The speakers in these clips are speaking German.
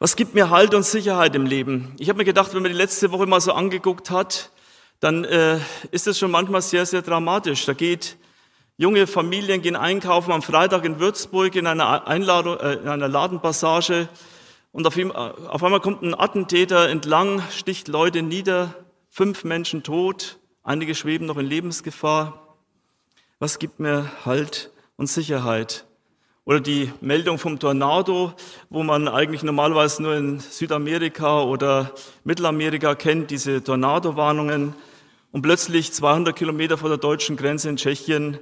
Was gibt mir Halt und Sicherheit im Leben? Ich habe mir gedacht, wenn man die letzte Woche mal so angeguckt hat, dann äh, ist es schon manchmal sehr, sehr dramatisch. Da geht junge Familien gehen einkaufen am Freitag in Würzburg in einer Einladung, äh, in einer Ladenpassage und auf, ihm, auf einmal kommt ein Attentäter entlang, sticht Leute nieder, fünf Menschen tot, einige schweben noch in Lebensgefahr. Was gibt mir Halt und Sicherheit? Oder die Meldung vom Tornado, wo man eigentlich normalerweise nur in Südamerika oder Mittelamerika kennt, diese Tornado-Warnungen. Und plötzlich 200 Kilometer vor der deutschen Grenze in Tschechien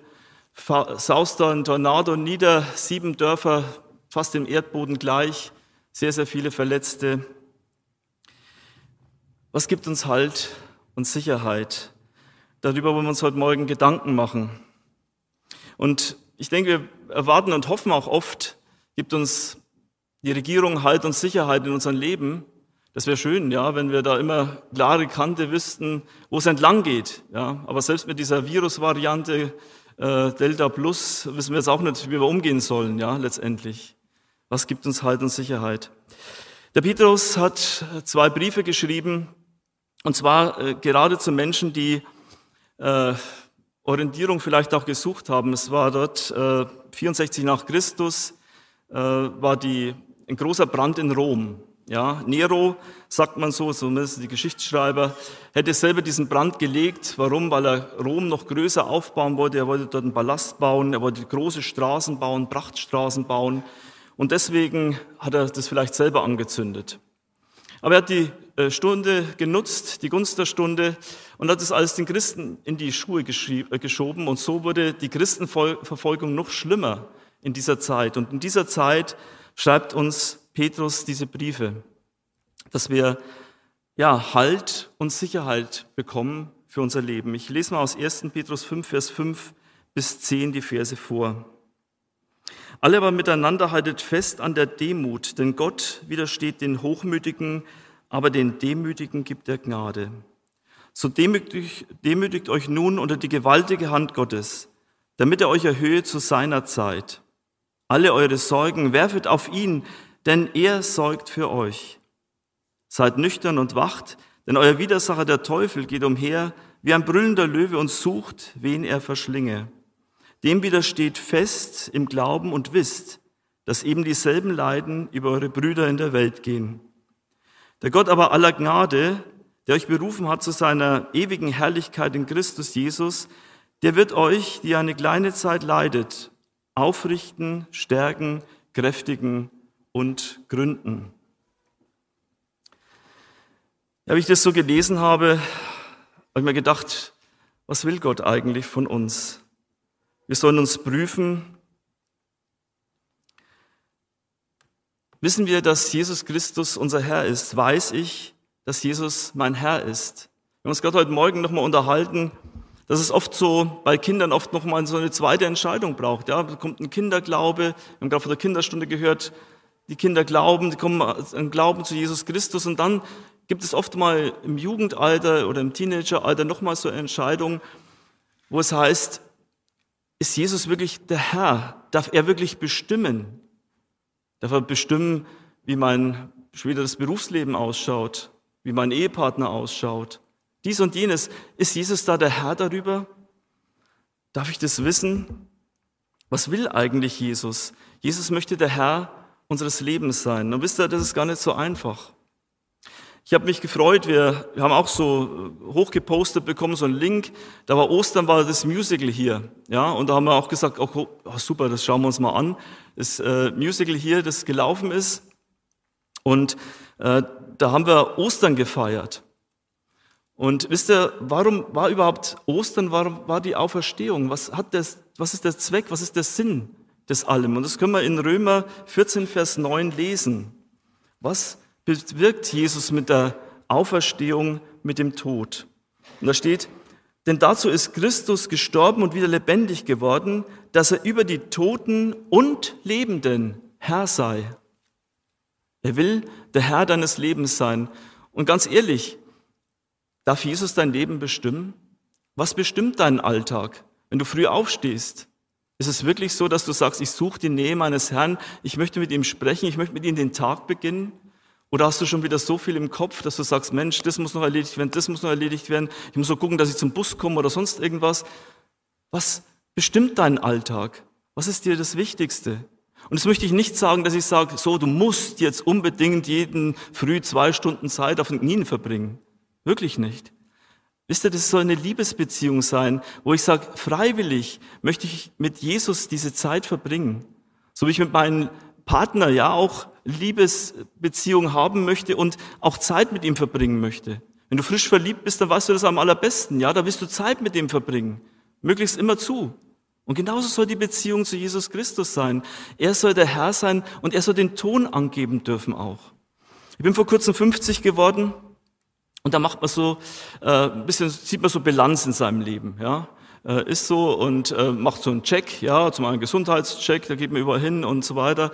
saust da ein Tornado nieder, sieben Dörfer fast dem Erdboden gleich, sehr, sehr viele Verletzte. Was gibt uns Halt und Sicherheit? Darüber wollen wir uns heute Morgen Gedanken machen. Und ich denke, wir erwarten und hoffen auch oft, gibt uns die Regierung Halt und Sicherheit in unserem Leben. Das wäre schön, ja, wenn wir da immer klare Kante wüssten, wo es entlang geht. Ja. Aber selbst mit dieser Virusvariante äh, Delta Plus wissen wir jetzt auch nicht, wie wir umgehen sollen, ja, letztendlich. Was gibt uns Halt und Sicherheit? Der Petrus hat zwei Briefe geschrieben, und zwar äh, gerade zu Menschen, die äh, Orientierung vielleicht auch gesucht haben. Es war dort äh, 64 nach Christus, äh, war die, ein großer Brand in Rom. Ja, Nero, sagt man so, zumindest die Geschichtsschreiber, hätte selber diesen Brand gelegt. Warum? Weil er Rom noch größer aufbauen wollte. Er wollte dort einen Ballast bauen, er wollte große Straßen bauen, Prachtstraßen bauen. Und deswegen hat er das vielleicht selber angezündet. Aber er hat die Stunde genutzt, die Gunst der Stunde, und hat es alles den Christen in die Schuhe äh, geschoben. Und so wurde die Christenverfolgung noch schlimmer in dieser Zeit. Und in dieser Zeit schreibt uns Petrus diese Briefe, dass wir ja Halt und Sicherheit bekommen für unser Leben. Ich lese mal aus 1. Petrus 5, Vers 5 bis 10 die Verse vor. Alle aber miteinander haltet fest an der Demut, denn Gott widersteht den Hochmütigen, aber den Demütigen gibt er Gnade. So demütigt, demütigt euch nun unter die gewaltige Hand Gottes, damit er euch erhöhe zu seiner Zeit. Alle eure Sorgen werfet auf ihn, denn er sorgt für euch. Seid nüchtern und wacht, denn euer Widersacher der Teufel geht umher wie ein brüllender Löwe und sucht, wen er verschlinge. Dem widersteht fest im Glauben und wisst, dass eben dieselben Leiden über eure Brüder in der Welt gehen. Der Gott aber aller Gnade, der euch berufen hat zu seiner ewigen Herrlichkeit in Christus Jesus, der wird euch, die eine kleine Zeit leidet, aufrichten, stärken, kräftigen und gründen. Ja, wie ich das so gelesen habe, habe ich mir gedacht, was will Gott eigentlich von uns? Wir sollen uns prüfen, Wissen wir, dass Jesus Christus unser Herr ist? Weiß ich, dass Jesus mein Herr ist? Wir haben uns gerade heute Morgen nochmal unterhalten, dass es oft so bei Kindern oft nochmal so eine zweite Entscheidung braucht. Ja, da kommt ein Kinderglaube, wir haben gerade von der Kinderstunde gehört, die Kinder glauben, die kommen an Glauben zu Jesus Christus und dann gibt es oft mal im Jugendalter oder im Teenageralter nochmal so eine Entscheidung, wo es heißt, ist Jesus wirklich der Herr? Darf er wirklich bestimmen? Darf bestimmen, wie mein späteres Berufsleben ausschaut, wie mein Ehepartner ausschaut. Dies und jenes. Ist Jesus da der Herr darüber? Darf ich das wissen? Was will eigentlich Jesus? Jesus möchte der Herr unseres Lebens sein. Und wisst ihr, das ist gar nicht so einfach. Ich habe mich gefreut, wir, wir haben auch so hochgepostet bekommen, so einen Link, da war Ostern, war das Musical hier, ja, und da haben wir auch gesagt, oh, oh super, das schauen wir uns mal an, das äh, Musical hier, das gelaufen ist, und äh, da haben wir Ostern gefeiert. Und wisst ihr, warum war überhaupt Ostern, warum war die Auferstehung? Was hat das, was ist der Zweck, was ist der Sinn des allem? Und das können wir in Römer 14, Vers 9 lesen. Was bewirkt Jesus mit der Auferstehung, mit dem Tod. Und da steht, denn dazu ist Christus gestorben und wieder lebendig geworden, dass er über die Toten und Lebenden Herr sei. Er will der Herr deines Lebens sein. Und ganz ehrlich, darf Jesus dein Leben bestimmen? Was bestimmt deinen Alltag, wenn du früh aufstehst? Ist es wirklich so, dass du sagst, ich suche die Nähe meines Herrn, ich möchte mit ihm sprechen, ich möchte mit ihm den Tag beginnen? Oder hast du schon wieder so viel im Kopf, dass du sagst, Mensch, das muss noch erledigt werden, das muss noch erledigt werden, ich muss so gucken, dass ich zum Bus komme oder sonst irgendwas. Was bestimmt deinen Alltag? Was ist dir das Wichtigste? Und jetzt möchte ich nicht sagen, dass ich sage, so, du musst jetzt unbedingt jeden früh zwei Stunden Zeit auf den Knien verbringen. Wirklich nicht. Wisst ihr, das soll eine Liebesbeziehung sein, wo ich sage, freiwillig möchte ich mit Jesus diese Zeit verbringen. So wie ich mit meinem Partner ja auch Liebesbeziehung haben möchte und auch Zeit mit ihm verbringen möchte. Wenn du frisch verliebt bist, dann weißt du das am allerbesten. Ja, da willst du Zeit mit ihm verbringen. Möglichst immer zu. Und genauso soll die Beziehung zu Jesus Christus sein. Er soll der Herr sein und er soll den Ton angeben dürfen auch. Ich bin vor kurzem 50 geworden und da macht man so äh, ein bisschen, sieht man so Bilanz in seinem Leben, ja. Äh, ist so und äh, macht so einen Check, ja, zum einen Gesundheitscheck, da geht man überall hin und so weiter.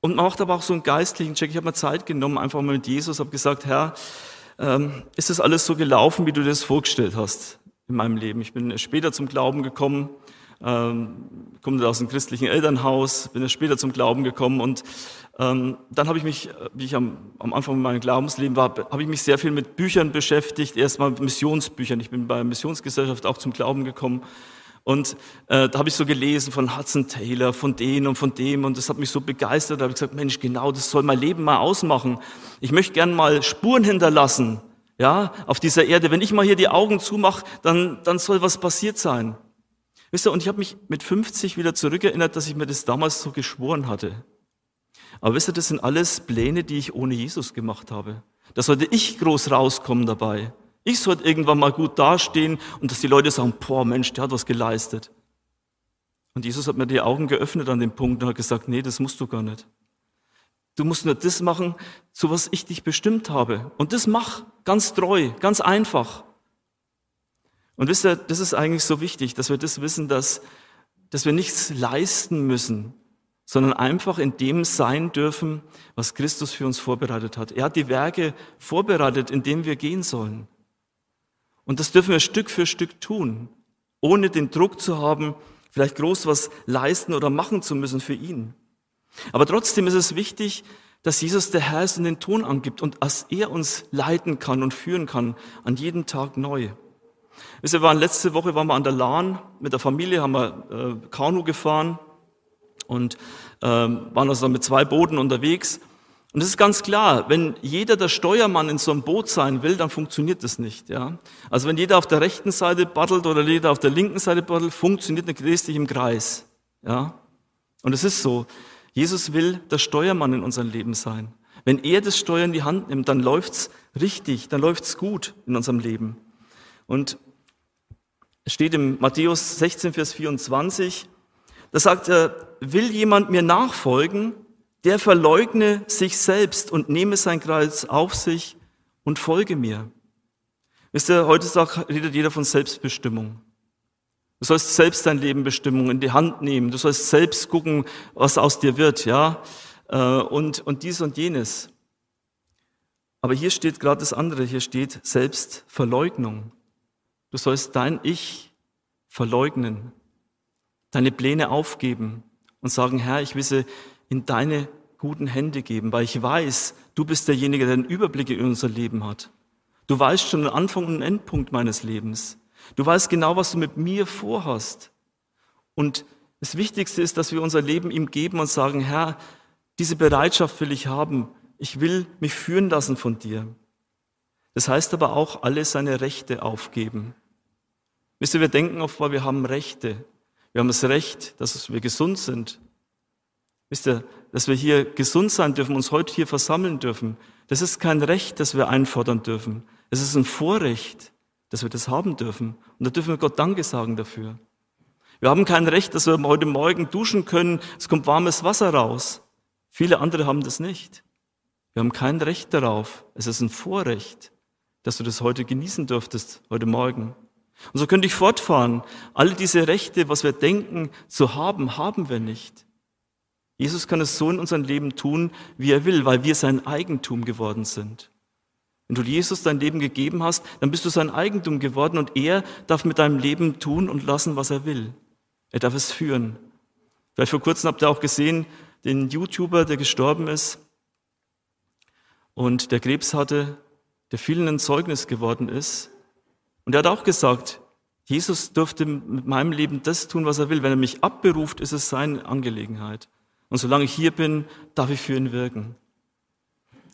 Und man macht aber auch so einen geistlichen Check. Ich habe mir Zeit genommen, einfach mal mit Jesus, habe gesagt, Herr, ähm, ist das alles so gelaufen, wie du dir das vorgestellt hast in meinem Leben? Ich bin später zum Glauben gekommen, ähm, komme aus einem christlichen Elternhaus, bin später zum Glauben gekommen und dann habe ich mich, wie ich am, am Anfang meines Glaubensleben war, habe ich mich sehr viel mit Büchern beschäftigt, erstmal Missionsbüchern. Ich bin bei der Missionsgesellschaft auch zum Glauben gekommen. Und äh, da habe ich so gelesen von Hudson Taylor, von denen und von dem und das hat mich so begeistert. Da habe ich gesagt, Mensch, genau, das soll mein Leben mal ausmachen. Ich möchte gern mal Spuren hinterlassen, ja, auf dieser Erde. Wenn ich mal hier die Augen zumache, dann, dann soll was passiert sein. Wisst ihr, und ich habe mich mit 50 wieder zurückerinnert, dass ich mir das damals so geschworen hatte. Aber wisst ihr, das sind alles Pläne, die ich ohne Jesus gemacht habe. Da sollte ich groß rauskommen dabei. Ich sollte irgendwann mal gut dastehen und dass die Leute sagen, boah Mensch, der hat was geleistet. Und Jesus hat mir die Augen geöffnet an dem Punkt und hat gesagt, nee, das musst du gar nicht. Du musst nur das machen, zu was ich dich bestimmt habe. Und das mach ganz treu, ganz einfach. Und wisst ihr, das ist eigentlich so wichtig, dass wir das wissen, dass, dass wir nichts leisten müssen, sondern einfach in dem sein dürfen, was Christus für uns vorbereitet hat. Er hat die Werke vorbereitet, in dem wir gehen sollen. Und das dürfen wir Stück für Stück tun, ohne den Druck zu haben, vielleicht groß was leisten oder machen zu müssen für ihn. Aber trotzdem ist es wichtig, dass Jesus der Herr ist und den Ton angibt und dass er uns leiten kann und führen kann an jedem Tag neu. Wir waren letzte Woche waren wir an der Lahn mit der Familie, haben wir äh, Kanu gefahren und ähm, waren also mit zwei Booten unterwegs. Und es ist ganz klar, wenn jeder der Steuermann in so einem Boot sein will, dann funktioniert das nicht. Ja? Also wenn jeder auf der rechten Seite battelt oder jeder auf der linken Seite battelt, funktioniert nicht richtig im Kreis. Ja? Und es ist so, Jesus will der Steuermann in unserem Leben sein. Wenn er das Steuer in die Hand nimmt, dann läuft's richtig, dann läuft's gut in unserem Leben. Und es steht im Matthäus 16, Vers 24, da sagt er, will jemand mir nachfolgen, der verleugne sich selbst und nehme sein Kreuz auf sich und folge mir. Wisst ihr, heutzutage redet jeder von Selbstbestimmung. Du sollst selbst dein Leben Bestimmung in die Hand nehmen. Du sollst selbst gucken, was aus dir wird, ja. Äh, und, und dies und jenes. Aber hier steht gerade das andere. Hier steht Selbstverleugnung. Du sollst dein Ich verleugnen, deine Pläne aufgeben und sagen, Herr, ich will sie in deine guten Hände geben, weil ich weiß, du bist derjenige, der den Überblick in unser Leben hat. Du weißt schon den Anfang und den Endpunkt meines Lebens. Du weißt genau, was du mit mir vorhast. Und das Wichtigste ist, dass wir unser Leben ihm geben und sagen, Herr, diese Bereitschaft will ich haben. Ich will mich führen lassen von dir. Das heißt aber auch, alle seine Rechte aufgeben. Wisst ihr, wir denken oft, weil wir haben Rechte. Wir haben das Recht, dass wir gesund sind. Wisst ihr, dass wir hier gesund sein dürfen, uns heute hier versammeln dürfen. Das ist kein Recht, das wir einfordern dürfen. Es ist ein Vorrecht, dass wir das haben dürfen. Und da dürfen wir Gott Danke sagen dafür. Wir haben kein Recht, dass wir heute Morgen duschen können, es kommt warmes Wasser raus. Viele andere haben das nicht. Wir haben kein Recht darauf. Es ist ein Vorrecht, dass du das heute genießen dürftest, heute Morgen. Und so könnte ich fortfahren. Alle diese Rechte, was wir denken zu haben, haben wir nicht. Jesus kann es so in unserem Leben tun, wie er will, weil wir sein Eigentum geworden sind. Wenn du Jesus dein Leben gegeben hast, dann bist du sein Eigentum geworden und er darf mit deinem Leben tun und lassen, was er will. Er darf es führen. Vielleicht vor kurzem habt ihr auch gesehen, den YouTuber, der gestorben ist. und der Krebs hatte, der vielen ein Zeugnis geworden ist. Und er hat auch gesagt, Jesus dürfte mit meinem Leben das tun, was er will. Wenn er mich abberuft, ist es seine Angelegenheit. Und solange ich hier bin, darf ich für ihn wirken.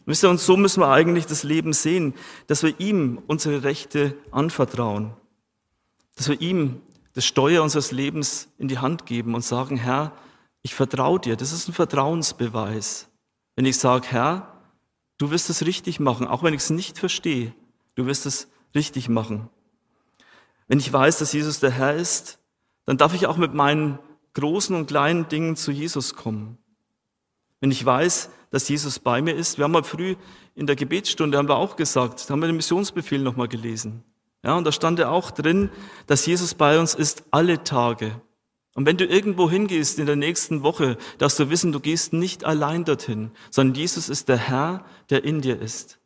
Wisst ihr, und so müssen wir eigentlich das Leben sehen, dass wir ihm unsere Rechte anvertrauen. Dass wir ihm das Steuer unseres Lebens in die Hand geben und sagen, Herr, ich vertraue dir. Das ist ein Vertrauensbeweis. Wenn ich sage, Herr, du wirst es richtig machen, auch wenn ich es nicht verstehe, du wirst es richtig machen. Wenn ich weiß, dass Jesus der Herr ist, dann darf ich auch mit meinen großen und kleinen Dingen zu Jesus kommen. Wenn ich weiß, dass Jesus bei mir ist, wir haben mal früh in der Gebetsstunde haben wir auch gesagt, da haben wir den Missionsbefehl nochmal gelesen. Ja, und da stand ja auch drin, dass Jesus bei uns ist alle Tage. Und wenn du irgendwo hingehst in der nächsten Woche, darfst du wissen, du gehst nicht allein dorthin, sondern Jesus ist der Herr, der in dir ist.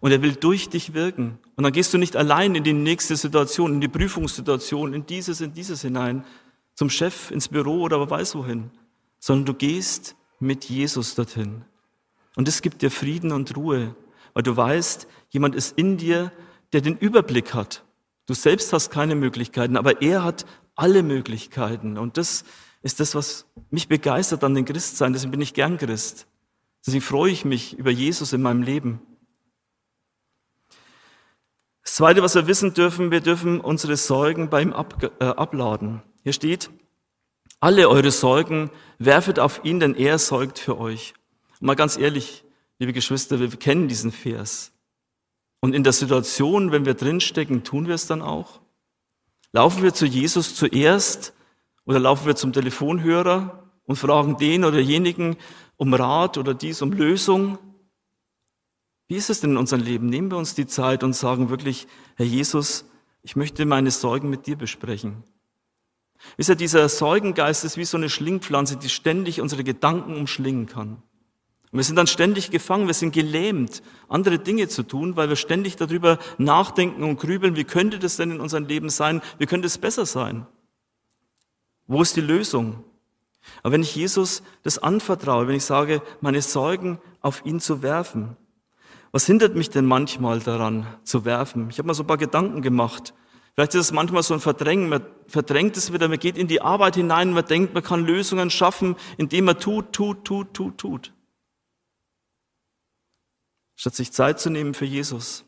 Und er will durch dich wirken. Und dann gehst du nicht allein in die nächste Situation, in die Prüfungssituation, in dieses, in dieses hinein, zum Chef, ins Büro oder wer weiß wohin, sondern du gehst mit Jesus dorthin. Und es gibt dir Frieden und Ruhe, weil du weißt, jemand ist in dir, der den Überblick hat. Du selbst hast keine Möglichkeiten, aber er hat alle Möglichkeiten. Und das ist das, was mich begeistert an den Christsein. Deswegen bin ich gern Christ. Deswegen freue ich mich über Jesus in meinem Leben. Das Zweite, was wir wissen dürfen, wir dürfen unsere Sorgen bei ihm ab, äh, abladen. Hier steht, alle eure Sorgen werfet auf ihn, denn er sorgt für euch. Und mal ganz ehrlich, liebe Geschwister, wir kennen diesen Vers. Und in der Situation, wenn wir drinstecken, tun wir es dann auch? Laufen wir zu Jesus zuerst oder laufen wir zum Telefonhörer und fragen den oder jenigen um Rat oder dies um Lösung? Wie ist es denn in unserem Leben? Nehmen wir uns die Zeit und sagen wirklich, Herr Jesus, ich möchte meine Sorgen mit dir besprechen. Wisst ihr, dieser Sorgengeist ist wie so eine Schlingpflanze, die ständig unsere Gedanken umschlingen kann. Und wir sind dann ständig gefangen, wir sind gelähmt, andere Dinge zu tun, weil wir ständig darüber nachdenken und grübeln, wie könnte das denn in unserem Leben sein, wie könnte es besser sein? Wo ist die Lösung? Aber wenn ich Jesus das anvertraue, wenn ich sage, meine Sorgen auf ihn zu werfen, was hindert mich denn manchmal daran zu werfen? Ich habe mal so ein paar Gedanken gemacht. Vielleicht ist es manchmal so ein Verdrängen, man verdrängt es wieder, man geht in die Arbeit hinein, man denkt, man kann Lösungen schaffen, indem man tut, tut, tut, tut, tut statt sich Zeit zu nehmen für Jesus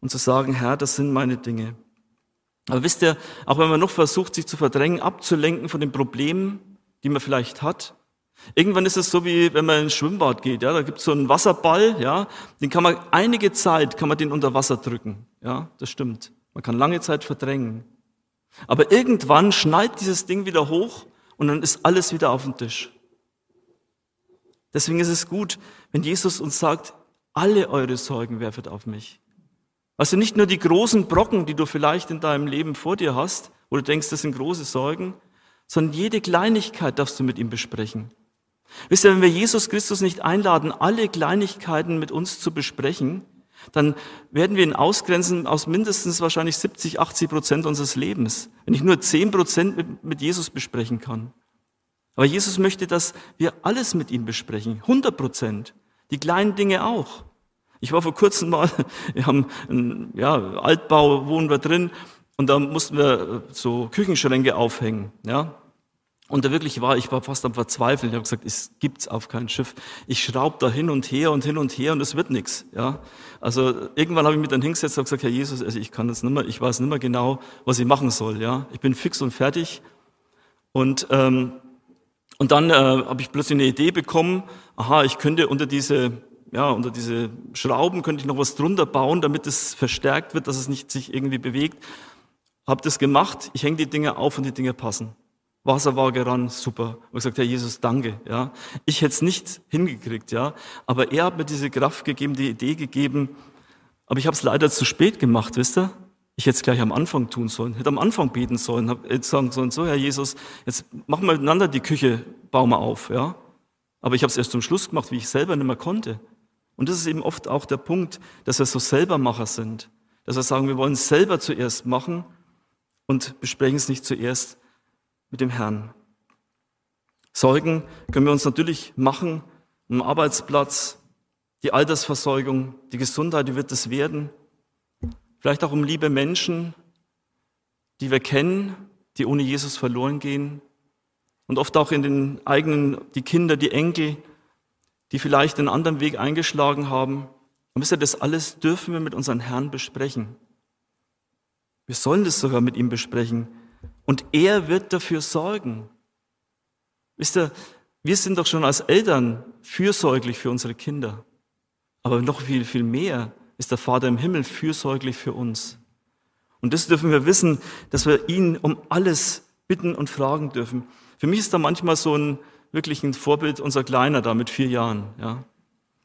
und zu sagen, Herr, das sind meine Dinge. Aber wisst ihr, auch wenn man noch versucht, sich zu verdrängen, abzulenken von den Problemen, die man vielleicht hat, irgendwann ist es so, wie wenn man ins Schwimmbad geht, ja, da gibt es so einen Wasserball, ja, den kann man einige Zeit, kann man den unter Wasser drücken, ja, das stimmt. Man kann lange Zeit verdrängen. Aber irgendwann schneit dieses Ding wieder hoch und dann ist alles wieder auf dem Tisch. Deswegen ist es gut, wenn Jesus uns sagt, alle eure Sorgen werfet auf mich. Also nicht nur die großen Brocken, die du vielleicht in deinem Leben vor dir hast, wo du denkst, das sind große Sorgen, sondern jede Kleinigkeit darfst du mit ihm besprechen. Wisst ihr, wenn wir Jesus Christus nicht einladen, alle Kleinigkeiten mit uns zu besprechen, dann werden wir ihn ausgrenzen aus mindestens wahrscheinlich 70, 80 Prozent unseres Lebens, wenn ich nur 10 Prozent mit, Jesus besprechen kann. Aber Jesus möchte, dass wir alles mit ihm besprechen, 100 Prozent. Die kleinen Dinge auch. Ich war vor kurzem mal, wir haben einen ja, Altbau, wohnen wir drin, und da mussten wir so Küchenschränke aufhängen, ja. Und da wirklich war, ich war fast am Verzweifeln. Ich habe gesagt, es gibt's auf kein Schiff. Ich schraube da hin und her und hin und her und es wird nichts. Ja, also irgendwann habe ich mich dann hingesetzt und gesagt, Herr Jesus, also ich kann das nicht mehr, ich weiß nicht mehr genau, was ich machen soll. Ja, ich bin fix und fertig. Und ähm, und dann äh, habe ich plötzlich eine Idee bekommen, aha, ich könnte unter diese, ja, unter diese Schrauben könnte ich noch was drunter bauen, damit es verstärkt wird, dass es nicht sich irgendwie bewegt. Habe das gemacht, ich hänge die Dinge auf und die Dinge passen. Wasserwaage ran, super. Und gesagt, Herr Jesus, danke. Ja, ich hätte es nicht hingekriegt, ja, aber er hat mir diese Kraft gegeben, die Idee gegeben. Aber ich habe es leider zu spät gemacht, wisst ihr? Ich hätte es gleich am Anfang tun sollen, hätte am Anfang beten sollen, hätte sagen sollen, so Herr Jesus, jetzt machen wir miteinander die Küche, bauen wir auf, ja. Aber ich habe es erst zum Schluss gemacht, wie ich selber nicht mehr konnte. Und das ist eben oft auch der Punkt, dass wir so Selbermacher sind. Dass wir sagen, wir wollen es selber zuerst machen und besprechen es nicht zuerst mit dem Herrn. Sorgen können wir uns natürlich machen am Arbeitsplatz, die Altersversorgung, die Gesundheit, wie wird es werden? Vielleicht auch um liebe Menschen, die wir kennen, die ohne Jesus verloren gehen. Und oft auch in den eigenen, die Kinder, die Enkel, die vielleicht einen anderen Weg eingeschlagen haben. Und wisst ihr, das alles dürfen wir mit unseren Herrn besprechen. Wir sollen das sogar mit ihm besprechen. Und er wird dafür sorgen. Wisst ihr, wir sind doch schon als Eltern fürsorglich für unsere Kinder. Aber noch viel, viel mehr ist der Vater im Himmel fürsorglich für uns. Und das dürfen wir wissen, dass wir ihn um alles bitten und fragen dürfen. Für mich ist da manchmal so ein wirklich ein Vorbild unser Kleiner da mit vier Jahren. Ja.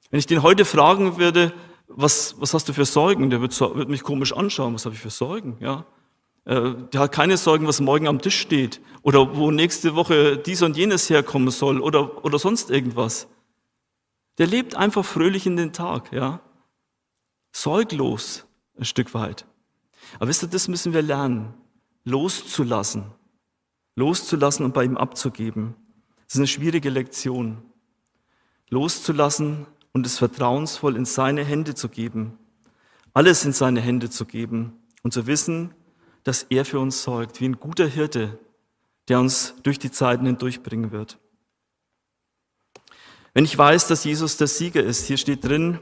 Wenn ich den heute fragen würde, was, was hast du für Sorgen? Der wird, wird mich komisch anschauen. Was habe ich für Sorgen? Ja. Äh, der hat keine Sorgen, was morgen am Tisch steht oder wo nächste Woche dies und jenes herkommen soll oder, oder sonst irgendwas. Der lebt einfach fröhlich in den Tag, ja. Sorglos ein Stück weit. Aber wisst ihr, das müssen wir lernen, loszulassen. Loszulassen und bei ihm abzugeben. Das ist eine schwierige Lektion. Loszulassen und es vertrauensvoll in seine Hände zu geben. Alles in seine Hände zu geben und zu wissen, dass er für uns sorgt, wie ein guter Hirte, der uns durch die Zeiten hindurchbringen wird. Wenn ich weiß, dass Jesus der Sieger ist, hier steht drin,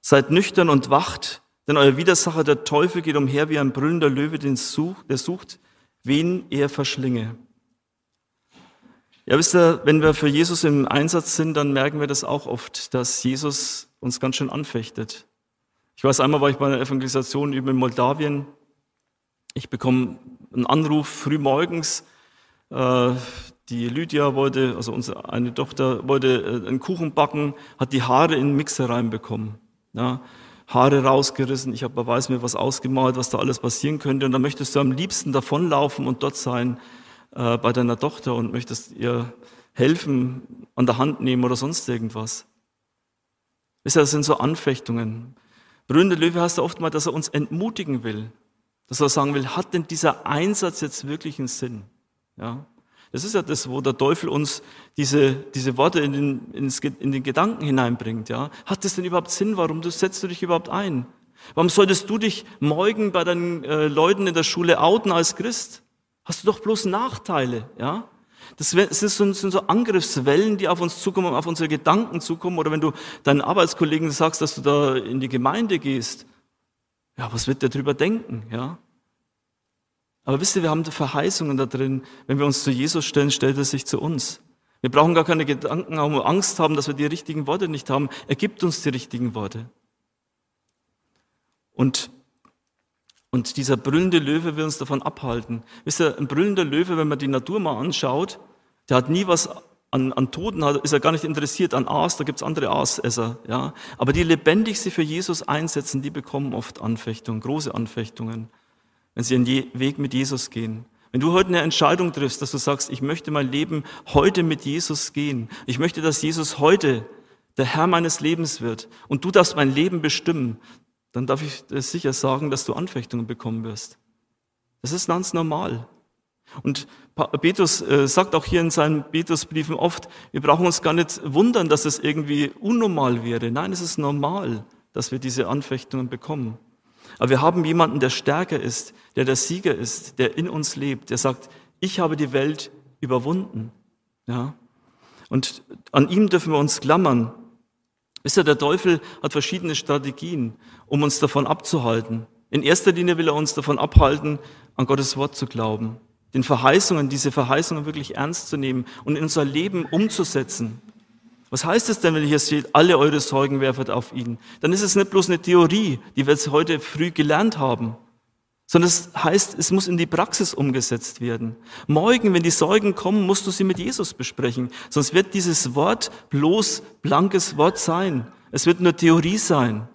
seid nüchtern und wacht, denn euer Widersacher, der Teufel, geht umher wie ein brüllender Löwe, den sucht, der sucht, wen er verschlinge. Ja, wisst ihr, wenn wir für Jesus im Einsatz sind, dann merken wir das auch oft, dass Jesus uns ganz schön anfechtet. Ich weiß, einmal war ich bei einer Evangelisation über in Moldawien. Ich bekomme einen Anruf früh morgens. Äh, die Lydia wollte, also unsere eine Tochter, wollte äh, einen Kuchen backen, hat die Haare in den Mixer reinbekommen. Ja, Haare rausgerissen, ich habe weiß mir was ausgemalt, was da alles passieren könnte. Und dann möchtest du am liebsten davonlaufen und dort sein äh, bei deiner Tochter und möchtest ihr helfen, an der Hand nehmen oder sonst irgendwas. Wisst ihr, das sind so Anfechtungen. Brünnende Löwe heißt ja oft mal, dass er uns entmutigen will. Dass er sagen will, hat denn dieser Einsatz jetzt wirklich einen Sinn? Ja. Das ist ja das, wo der Teufel uns diese, diese Worte in den, ins, in den Gedanken hineinbringt. Ja? Hat das denn überhaupt Sinn? Warum setzt du dich überhaupt ein? Warum solltest du dich morgen bei deinen äh, Leuten in der Schule outen als Christ? Hast du doch bloß Nachteile, ja? Das sind so Angriffswellen, die auf uns zukommen, auf unsere Gedanken zukommen. Oder wenn du deinen Arbeitskollegen sagst, dass du da in die Gemeinde gehst, ja, was wird der drüber denken, ja? Aber wisst ihr, wir haben Verheißungen da drin. Wenn wir uns zu Jesus stellen, stellt er sich zu uns. Wir brauchen gar keine Gedanken haben, Angst haben, dass wir die richtigen Worte nicht haben. Er gibt uns die richtigen Worte. Und, und dieser brüllende Löwe will uns davon abhalten. Wisst ihr, ein brüllender Löwe, wenn man die Natur mal anschaut, der hat nie was an, an Toten, ist er gar nicht interessiert an Aas, da gibt's andere Aasesser. Ja? Aber die lebendig sich für Jesus einsetzen, die bekommen oft Anfechtungen, große Anfechtungen wenn sie einen Weg mit Jesus gehen. Wenn du heute eine Entscheidung triffst, dass du sagst, ich möchte mein Leben heute mit Jesus gehen, ich möchte, dass Jesus heute der Herr meines Lebens wird und du darfst mein Leben bestimmen, dann darf ich dir sicher sagen, dass du Anfechtungen bekommen wirst. Das ist ganz normal. Und Petrus äh, sagt auch hier in seinen Petrusbriefen oft, wir brauchen uns gar nicht wundern, dass es irgendwie unnormal wäre. Nein, es ist normal, dass wir diese Anfechtungen bekommen. Aber wir haben jemanden, der stärker ist, der der Sieger ist, der in uns lebt, der sagt, ich habe die Welt überwunden. Ja? Und an ihm dürfen wir uns klammern. Wisst ihr, der Teufel hat verschiedene Strategien, um uns davon abzuhalten. In erster Linie will er uns davon abhalten, an Gottes Wort zu glauben, den Verheißungen, diese Verheißungen wirklich ernst zu nehmen und in unser Leben umzusetzen. Was heißt es denn, wenn hier steht, alle eure Sorgen werfet auf ihn? Dann ist es nicht bloß eine Theorie, die wir jetzt heute früh gelernt haben, sondern es heißt, es muss in die Praxis umgesetzt werden. Morgen, wenn die Sorgen kommen, musst du sie mit Jesus besprechen, sonst wird dieses Wort bloß blankes Wort sein. Es wird nur Theorie sein.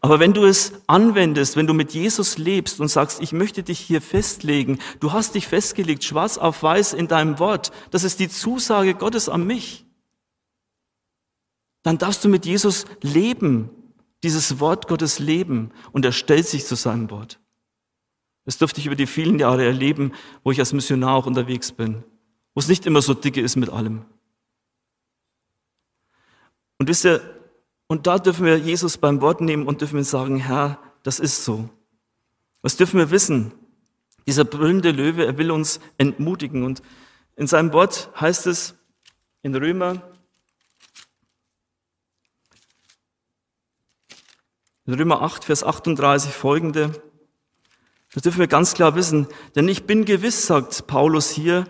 Aber wenn du es anwendest, wenn du mit Jesus lebst und sagst, ich möchte dich hier festlegen, du hast dich festgelegt, schwarz auf weiß in deinem Wort, das ist die Zusage Gottes an mich dann darfst du mit Jesus leben, dieses Wort Gottes leben und er stellt sich zu seinem Wort. Das durfte ich über die vielen Jahre erleben, wo ich als Missionar auch unterwegs bin, wo es nicht immer so dicke ist mit allem. Und wisst ihr, Und da dürfen wir Jesus beim Wort nehmen und dürfen wir sagen, Herr, das ist so. Was dürfen wir wissen? Dieser brüllende Löwe, er will uns entmutigen. Und in seinem Wort heißt es in Römer, in Römer 8, Vers 38 folgende, das dürfen wir ganz klar wissen, denn ich bin gewiss, sagt Paulus hier,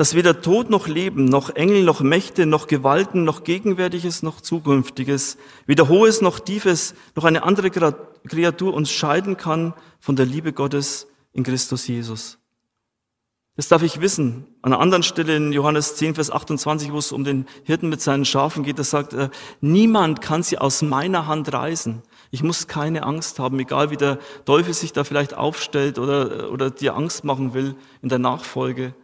dass weder Tod noch Leben, noch Engel, noch Mächte, noch Gewalten, noch Gegenwärtiges, noch Zukünftiges, weder Hohes noch Tiefes, noch eine andere Kreatur uns scheiden kann von der Liebe Gottes in Christus Jesus. Das darf ich wissen. An einer anderen Stelle in Johannes 10, Vers 28, wo es um den Hirten mit seinen Schafen geht, da sagt er, niemand kann sie aus meiner Hand reißen. Ich muss keine Angst haben, egal wie der Teufel sich da vielleicht aufstellt oder, oder dir Angst machen will in der Nachfolge.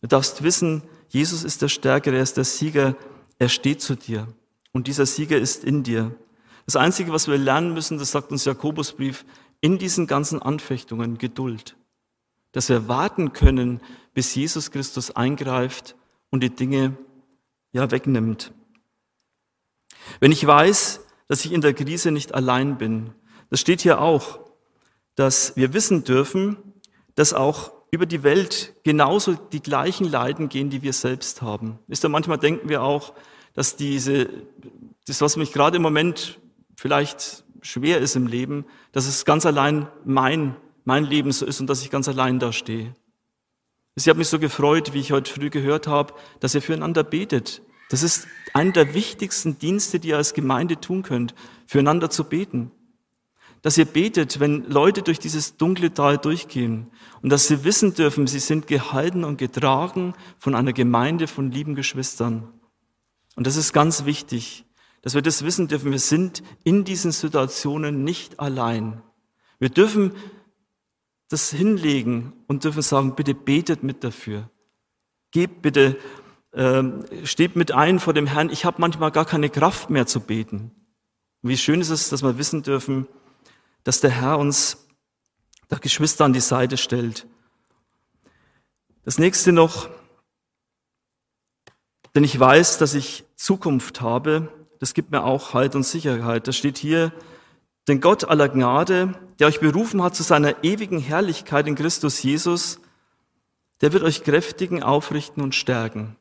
Du darfst wissen, Jesus ist der Stärkere, er ist der Sieger, er steht zu dir. Und dieser Sieger ist in dir. Das Einzige, was wir lernen müssen, das sagt uns Jakobusbrief, in diesen ganzen Anfechtungen Geduld. Dass wir warten können, bis Jesus Christus eingreift und die Dinge ja wegnimmt. Wenn ich weiß, dass ich in der Krise nicht allein bin, das steht hier auch, dass wir wissen dürfen, dass auch über die Welt genauso die gleichen Leiden gehen, die wir selbst haben. Ist ja manchmal denken wir auch, dass diese, das, was mich gerade im Moment vielleicht schwer ist im Leben, dass es ganz allein mein, mein Leben so ist und dass ich ganz allein da stehe. Ich habe mich so gefreut, wie ich heute früh gehört habe, dass ihr füreinander betet. Das ist einer der wichtigsten Dienste, die ihr als Gemeinde tun könnt, füreinander zu beten dass ihr betet, wenn Leute durch dieses dunkle Tal durchgehen und dass sie wissen dürfen, sie sind gehalten und getragen von einer Gemeinde von lieben Geschwistern. Und das ist ganz wichtig, dass wir das wissen dürfen. Wir sind in diesen Situationen nicht allein. Wir dürfen das hinlegen und dürfen sagen, bitte betet mit dafür. Gebt bitte, äh, steht mit ein vor dem Herrn. Ich habe manchmal gar keine Kraft mehr zu beten. Wie schön ist es, dass wir wissen dürfen, dass der Herr uns der Geschwister an die Seite stellt. Das nächste noch, denn ich weiß, dass ich Zukunft habe, das gibt mir auch Halt und Sicherheit. Das steht hier, denn Gott aller Gnade, der euch berufen hat zu seiner ewigen Herrlichkeit in Christus Jesus, der wird euch kräftigen, aufrichten und stärken.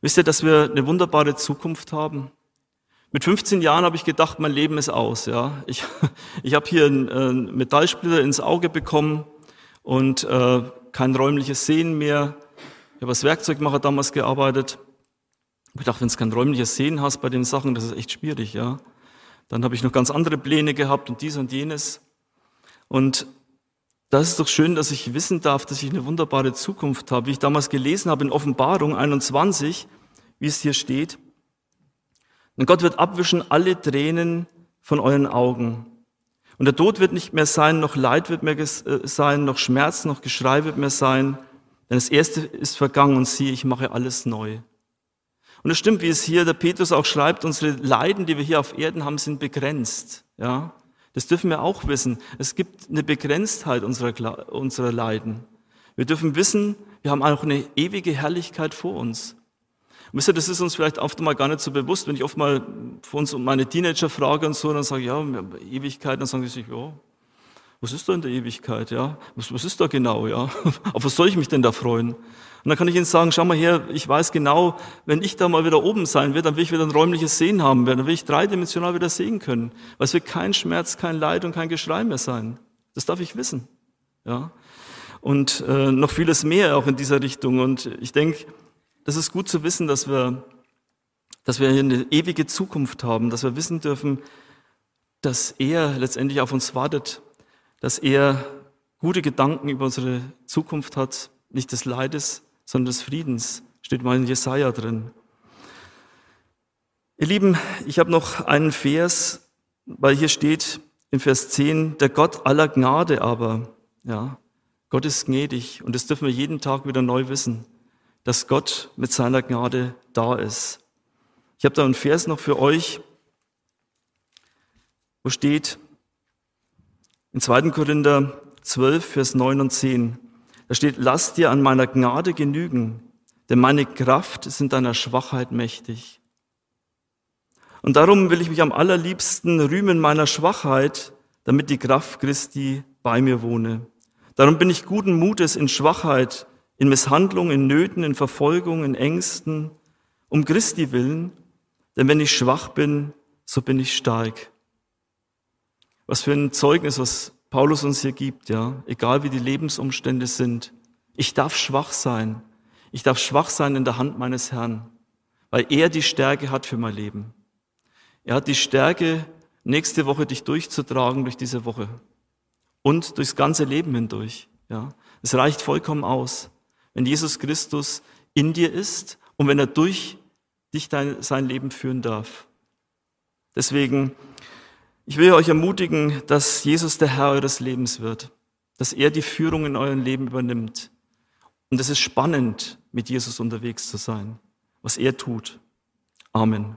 Wisst ihr, dass wir eine wunderbare Zukunft haben? Mit 15 Jahren habe ich gedacht, mein Leben ist aus. Ja, ich, ich habe hier einen, einen Metallsplitter ins Auge bekommen und äh, kein räumliches Sehen mehr. Ich habe als Werkzeugmacher damals gearbeitet. Ich dachte, wenn du kein räumliches Sehen hast bei den Sachen, das ist echt schwierig. Ja, dann habe ich noch ganz andere Pläne gehabt und dies und jenes. Und das ist doch schön, dass ich wissen darf, dass ich eine wunderbare Zukunft habe. Wie ich damals gelesen habe in Offenbarung 21, wie es hier steht, und Gott wird abwischen alle Tränen von euren Augen. Und der Tod wird nicht mehr sein, noch Leid wird mehr äh, sein, noch Schmerz, noch Geschrei wird mehr sein. Denn das Erste ist vergangen und siehe, ich mache alles neu. Und es stimmt, wie es hier der Petrus auch schreibt, unsere Leiden, die wir hier auf Erden haben, sind begrenzt. Ja, das dürfen wir auch wissen. Es gibt eine Begrenztheit unserer, unserer Leiden. Wir dürfen wissen, wir haben auch eine ewige Herrlichkeit vor uns. Wisst ihr, das ist uns vielleicht oft mal gar nicht so bewusst, wenn ich oft mal von uns um meine Teenager frage und so, dann sage ich, ja, Ewigkeit, dann sagen sie sich, ja, was ist da in der Ewigkeit, ja? Was, was ist da genau, ja? Auf was soll ich mich denn da freuen? Und dann kann ich ihnen sagen, schau mal her, ich weiß genau, wenn ich da mal wieder oben sein werde, dann will ich wieder ein räumliches Sehen haben werden, dann will ich dreidimensional wieder sehen können. Weil es wird kein Schmerz, kein Leid und kein Geschrei mehr sein. Das darf ich wissen, ja? Und äh, noch vieles mehr auch in dieser Richtung. Und ich denke, das ist gut zu wissen, dass wir, dass wir eine ewige Zukunft haben, dass wir wissen dürfen, dass er letztendlich auf uns wartet, dass er gute Gedanken über unsere Zukunft hat, nicht des Leides, sondern des Friedens, steht mal in Jesaja drin. Ihr Lieben, ich habe noch einen Vers, weil hier steht in Vers 10, der Gott aller Gnade aber, ja, Gott ist gnädig und das dürfen wir jeden Tag wieder neu wissen dass Gott mit seiner Gnade da ist. Ich habe da einen Vers noch für euch, wo steht in 2. Korinther 12, Vers 9 und 10. Da steht, lass dir an meiner Gnade genügen, denn meine Kraft ist in deiner Schwachheit mächtig. Und darum will ich mich am allerliebsten rühmen meiner Schwachheit, damit die Kraft Christi bei mir wohne. Darum bin ich guten Mutes in Schwachheit, in Misshandlung, in Nöten, in Verfolgung, in Ängsten, um Christi willen, denn wenn ich schwach bin, so bin ich stark. Was für ein Zeugnis, was Paulus uns hier gibt, ja, egal wie die Lebensumstände sind. Ich darf schwach sein. Ich darf schwach sein in der Hand meines Herrn, weil er die Stärke hat für mein Leben. Er hat die Stärke, nächste Woche dich durchzutragen durch diese Woche und durchs ganze Leben hindurch. Ja, es reicht vollkommen aus, wenn Jesus Christus in dir ist und wenn er durch dich dein, sein Leben führen darf. Deswegen, ich will euch ermutigen, dass Jesus der Herr eures Lebens wird, dass er die Führung in eurem Leben übernimmt. Und es ist spannend, mit Jesus unterwegs zu sein, was er tut. Amen.